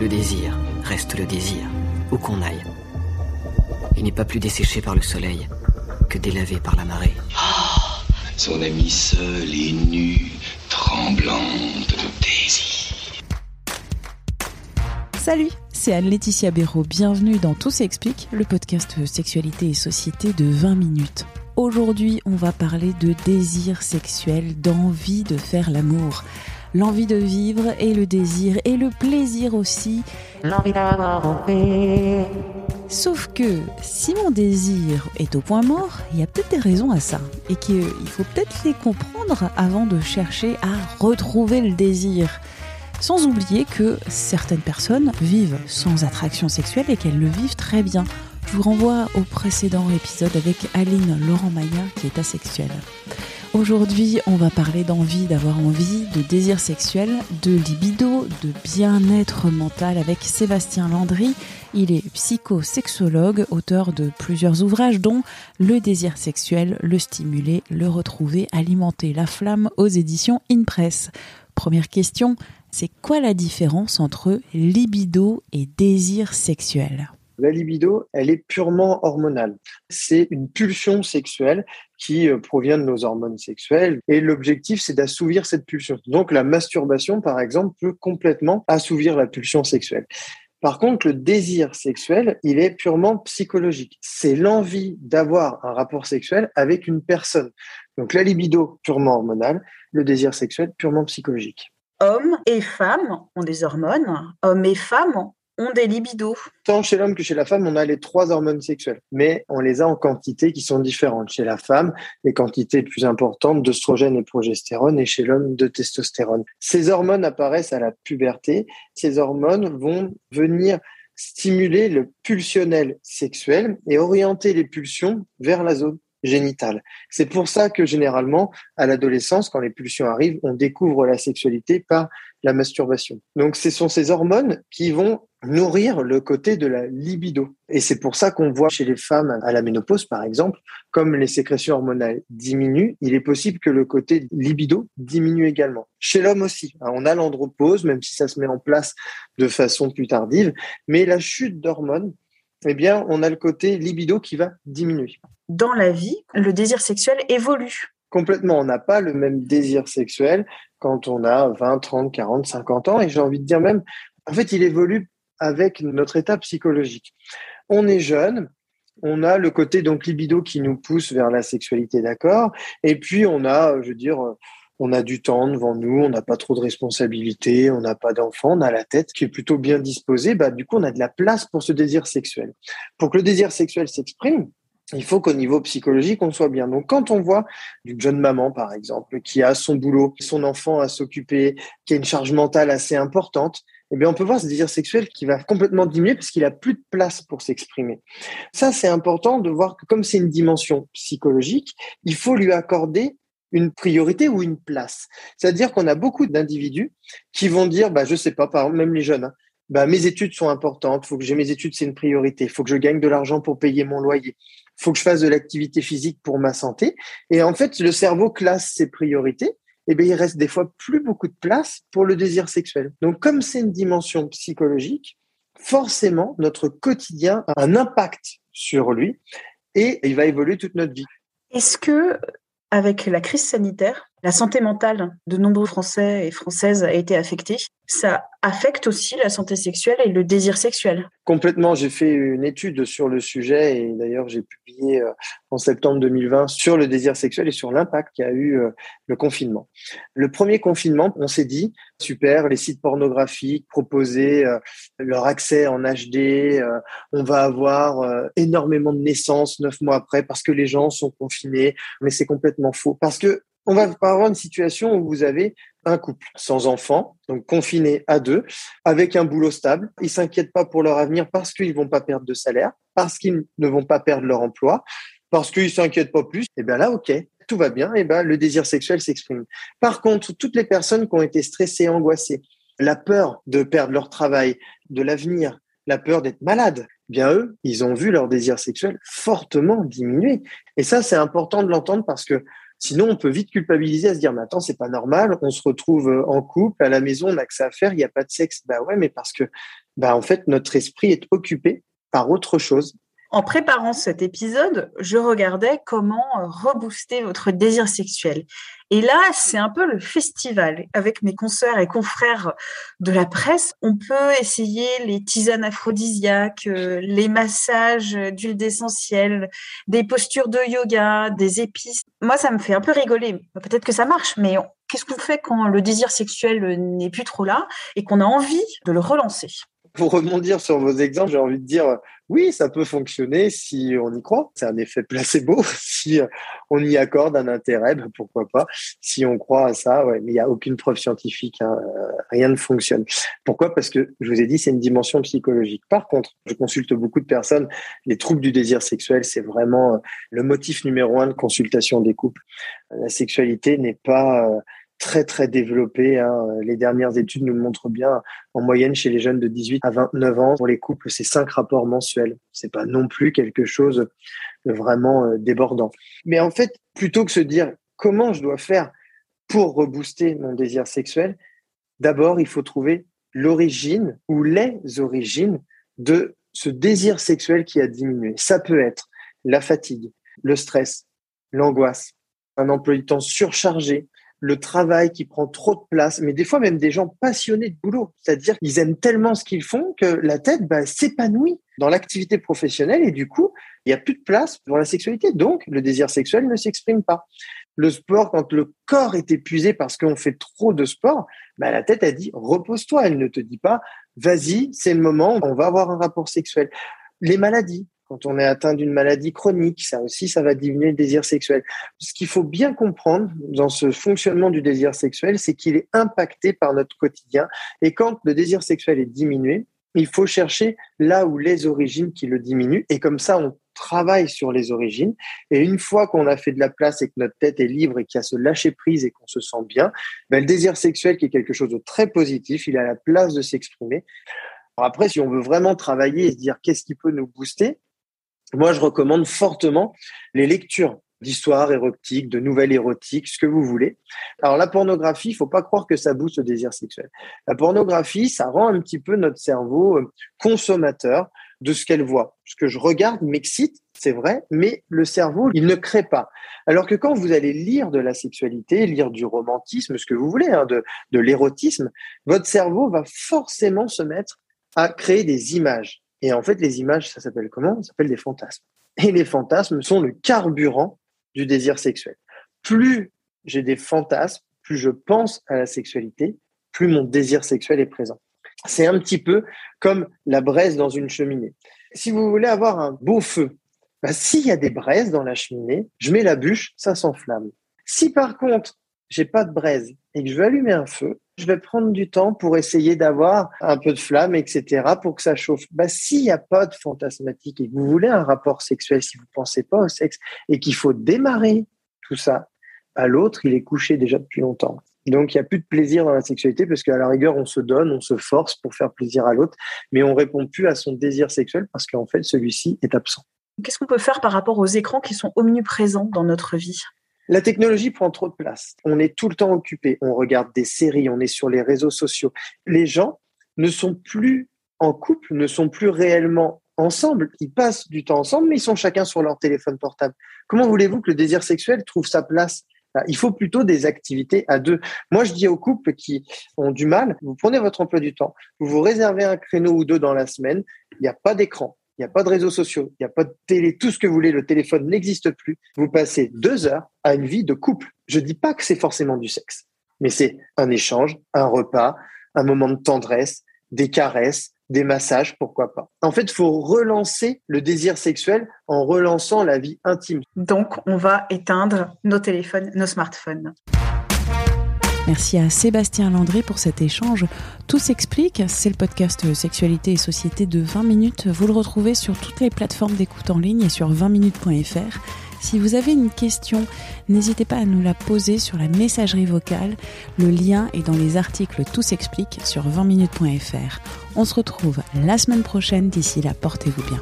Le désir reste le désir, où qu'on aille. Il n'est pas plus desséché par le soleil que délavé par la marée. Oh, son ami seul et nu, tremblante de désir. Salut, c'est Anne-Laetitia Béraud. Bienvenue dans Tout s'explique, le podcast Sexualité et Société de 20 minutes. Aujourd'hui, on va parler de désir sexuel, d'envie de faire l'amour l'envie de vivre et le désir et le plaisir aussi. L'envie d'avoir envie. Sauf que si mon désir est au point mort, il y a peut-être des raisons à ça et qu'il faut peut-être les comprendre avant de chercher à retrouver le désir. Sans oublier que certaines personnes vivent sans attraction sexuelle et qu'elles le vivent très bien. Je vous renvoie au précédent épisode avec Aline Laurent Maya qui est asexuelle. Aujourd'hui, on va parler d'envie, d'avoir envie, de désir sexuel, de libido, de bien-être mental avec Sébastien Landry. Il est psychosexologue, auteur de plusieurs ouvrages dont Le désir sexuel, le stimuler, le retrouver, alimenter la flamme aux éditions InPress. Première question, c'est quoi la différence entre libido et désir sexuel? La libido, elle est purement hormonale. C'est une pulsion sexuelle qui euh, provient de nos hormones sexuelles et l'objectif, c'est d'assouvir cette pulsion. Donc la masturbation, par exemple, peut complètement assouvir la pulsion sexuelle. Par contre, le désir sexuel, il est purement psychologique. C'est l'envie d'avoir un rapport sexuel avec une personne. Donc la libido purement hormonale, le désir sexuel purement psychologique. Hommes et femmes ont des hormones. Hommes et femmes des libidos Tant chez l'homme que chez la femme, on a les trois hormones sexuelles, mais on les a en quantités qui sont différentes. Chez la femme, les quantités plus importantes d'oestrogène et progestérone, et chez l'homme, de testostérone. Ces hormones apparaissent à la puberté. Ces hormones vont venir stimuler le pulsionnel sexuel et orienter les pulsions vers la zone génitale. C'est pour ça que généralement, à l'adolescence, quand les pulsions arrivent, on découvre la sexualité par la masturbation. Donc, ce sont ces hormones qui vont nourrir le côté de la libido. Et c'est pour ça qu'on voit chez les femmes à la ménopause, par exemple, comme les sécrétions hormonales diminuent, il est possible que le côté libido diminue également. Chez l'homme aussi, hein, on a l'andropause, même si ça se met en place de façon plus tardive, mais la chute d'hormones, eh bien, on a le côté libido qui va diminuer. Dans la vie, le désir sexuel évolue. Complètement, on n'a pas le même désir sexuel quand on a 20, 30, 40, 50 ans. Et j'ai envie de dire même, en fait, il évolue avec notre état psychologique. On est jeune, on a le côté donc libido qui nous pousse vers la sexualité, d'accord? Et puis on a, je veux dire, on a du temps devant nous, on n'a pas trop de responsabilités, on n'a pas d'enfants, on a la tête qui est plutôt bien disposée. Bah, du coup, on a de la place pour ce désir sexuel. Pour que le désir sexuel s'exprime, il faut qu'au niveau psychologique, on soit bien. Donc, quand on voit une jeune maman, par exemple, qui a son boulot, son enfant à s'occuper, qui a une charge mentale assez importante, eh bien, on peut voir ce désir sexuel qui va complètement diminuer parce qu'il a plus de place pour s'exprimer. Ça, c'est important de voir que comme c'est une dimension psychologique, il faut lui accorder une priorité ou une place. C'est-à-dire qu'on a beaucoup d'individus qui vont dire, bah, je sais pas, par même les jeunes, hein, bah, mes études sont importantes, faut que j'ai mes études, c'est une priorité, faut que je gagne de l'argent pour payer mon loyer, faut que je fasse de l'activité physique pour ma santé. Et en fait, le cerveau classe ses priorités. Eh bien, il reste des fois plus beaucoup de place pour le désir sexuel. Donc, comme c'est une dimension psychologique, forcément, notre quotidien a un impact sur lui et il va évoluer toute notre vie. Est-ce que, avec la crise sanitaire, la santé mentale de nombreux Français et Françaises a été affectée. Ça affecte aussi la santé sexuelle et le désir sexuel. Complètement. J'ai fait une étude sur le sujet et d'ailleurs j'ai publié euh, en septembre 2020 sur le désir sexuel et sur l'impact qu'a eu euh, le confinement. Le premier confinement, on s'est dit, super, les sites pornographiques proposaient euh, leur accès en HD, on va avoir énormément de naissances neuf mois après parce que les gens sont confinés, mais c'est complètement faux. Parce que on va avoir une situation où vous avez un couple sans enfants, donc confiné à deux, avec un boulot stable. Ils s'inquiètent pas pour leur avenir parce qu'ils vont pas perdre de salaire, parce qu'ils ne vont pas perdre leur emploi, parce qu'ils s'inquiètent pas plus. Et eh bien là, ok, tout va bien. Et eh ben le désir sexuel s'exprime. Par contre, toutes les personnes qui ont été stressées, angoissées, la peur de perdre leur travail, de l'avenir, la peur d'être malade, eh bien eux, ils ont vu leur désir sexuel fortement diminuer. Et ça, c'est important de l'entendre parce que Sinon, on peut vite culpabiliser à se dire, mais attends, c'est pas normal, on se retrouve euh, en couple, à la maison, on n'a que ça à faire, il n'y a pas de sexe. Bah ouais, mais parce que bah, en fait, notre esprit est occupé par autre chose en préparant cet épisode, je regardais comment euh, rebooster votre désir sexuel. Et là, c'est un peu le festival. Avec mes consoeurs et confrères de la presse, on peut essayer les tisanes aphrodisiaques, euh, les massages d'huile d'essentiel, des postures de yoga, des épices. Moi, ça me fait un peu rigoler. Peut-être que ça marche, mais qu'est-ce qu'on fait quand le désir sexuel n'est plus trop là et qu'on a envie de le relancer? Pour rebondir sur vos exemples, j'ai envie de dire oui, ça peut fonctionner si on y croit. C'est un effet placebo. Si on y accorde un intérêt, ben pourquoi pas. Si on croit à ça, ouais, mais il n'y a aucune preuve scientifique. Hein, euh, rien ne fonctionne. Pourquoi? Parce que je vous ai dit, c'est une dimension psychologique. Par contre, je consulte beaucoup de personnes. Les troubles du désir sexuel, c'est vraiment euh, le motif numéro un de consultation des couples. La sexualité n'est pas euh, très très développé. Hein. Les dernières études nous montrent bien. En moyenne, chez les jeunes de 18 à 29 ans, pour les couples, c'est cinq rapports mensuels. C'est pas non plus quelque chose de vraiment euh, débordant. Mais en fait, plutôt que se dire comment je dois faire pour rebooster mon désir sexuel, d'abord, il faut trouver l'origine ou les origines de ce désir sexuel qui a diminué. Ça peut être la fatigue, le stress, l'angoisse, un emploi du temps surchargé, le travail qui prend trop de place, mais des fois même des gens passionnés de boulot, c'est-à-dire qu'ils aiment tellement ce qu'ils font que la tête bah, s'épanouit dans l'activité professionnelle et du coup, il n'y a plus de place pour la sexualité. Donc, le désir sexuel ne s'exprime pas. Le sport, quand le corps est épuisé parce qu'on fait trop de sport, bah, la tête a dit repose-toi. Elle ne te dit pas vas-y, c'est le moment, on va avoir un rapport sexuel. Les maladies, quand on est atteint d'une maladie chronique, ça aussi, ça va diminuer le désir sexuel. Ce qu'il faut bien comprendre dans ce fonctionnement du désir sexuel, c'est qu'il est impacté par notre quotidien. Et quand le désir sexuel est diminué, il faut chercher là où les origines qui le diminuent. Et comme ça, on travaille sur les origines. Et une fois qu'on a fait de la place et que notre tête est libre et qu'il y a ce lâcher prise et qu'on se sent bien, ben, le désir sexuel qui est quelque chose de très positif, il a la place de s'exprimer. Après, si on veut vraiment travailler et se dire qu'est-ce qui peut nous booster, moi, je recommande fortement les lectures d'histoires érotiques, de nouvelles érotiques, ce que vous voulez. Alors la pornographie, il faut pas croire que ça booste le désir sexuel. La pornographie, ça rend un petit peu notre cerveau euh, consommateur de ce qu'elle voit. Ce que je regarde m'excite, c'est vrai, mais le cerveau, il ne crée pas. Alors que quand vous allez lire de la sexualité, lire du romantisme, ce que vous voulez, hein, de l'érotisme, votre cerveau va forcément se mettre à créer des images. Et en fait, les images, ça s'appelle comment? Ça s'appelle des fantasmes. Et les fantasmes sont le carburant du désir sexuel. Plus j'ai des fantasmes, plus je pense à la sexualité, plus mon désir sexuel est présent. C'est un petit peu comme la braise dans une cheminée. Si vous voulez avoir un beau feu, bah, s'il y a des braises dans la cheminée, je mets la bûche, ça s'enflamme. Si par contre, j'ai pas de braise et que je veux allumer un feu, je vais prendre du temps pour essayer d'avoir un peu de flamme, etc., pour que ça chauffe. Bah, s'il n'y a pas de fantasmatique et que vous voulez un rapport sexuel, si vous ne pensez pas au sexe et qu'il faut démarrer tout ça, à bah, l'autre, il est couché déjà depuis longtemps. Donc, il n'y a plus de plaisir dans la sexualité parce qu'à la rigueur, on se donne, on se force pour faire plaisir à l'autre, mais on répond plus à son désir sexuel parce qu'en fait, celui-ci est absent. Qu'est-ce qu'on peut faire par rapport aux écrans qui sont omniprésents dans notre vie? La technologie prend trop de place. On est tout le temps occupé. On regarde des séries, on est sur les réseaux sociaux. Les gens ne sont plus en couple, ne sont plus réellement ensemble. Ils passent du temps ensemble, mais ils sont chacun sur leur téléphone portable. Comment voulez-vous que le désir sexuel trouve sa place? Il faut plutôt des activités à deux. Moi, je dis aux couples qui ont du mal, vous prenez votre emploi du temps, vous vous réservez un créneau ou deux dans la semaine, il n'y a pas d'écran, il n'y a pas de réseaux sociaux, il n'y a pas de télé, tout ce que vous voulez, le téléphone n'existe plus. Vous passez deux heures à une vie de couple. Je ne dis pas que c'est forcément du sexe, mais c'est un échange, un repas, un moment de tendresse, des caresses, des massages, pourquoi pas. En fait, il faut relancer le désir sexuel en relançant la vie intime. Donc, on va éteindre nos téléphones, nos smartphones. Merci à Sébastien Landry pour cet échange. Tout s'explique, c'est le podcast Sexualité et Société de 20 minutes. Vous le retrouvez sur toutes les plateformes d'écoute en ligne et sur 20minutes.fr. Si vous avez une question, n'hésitez pas à nous la poser sur la messagerie vocale. Le lien est dans les articles Tout s'explique sur 20minutes.fr. On se retrouve la semaine prochaine. D'ici là, portez-vous bien.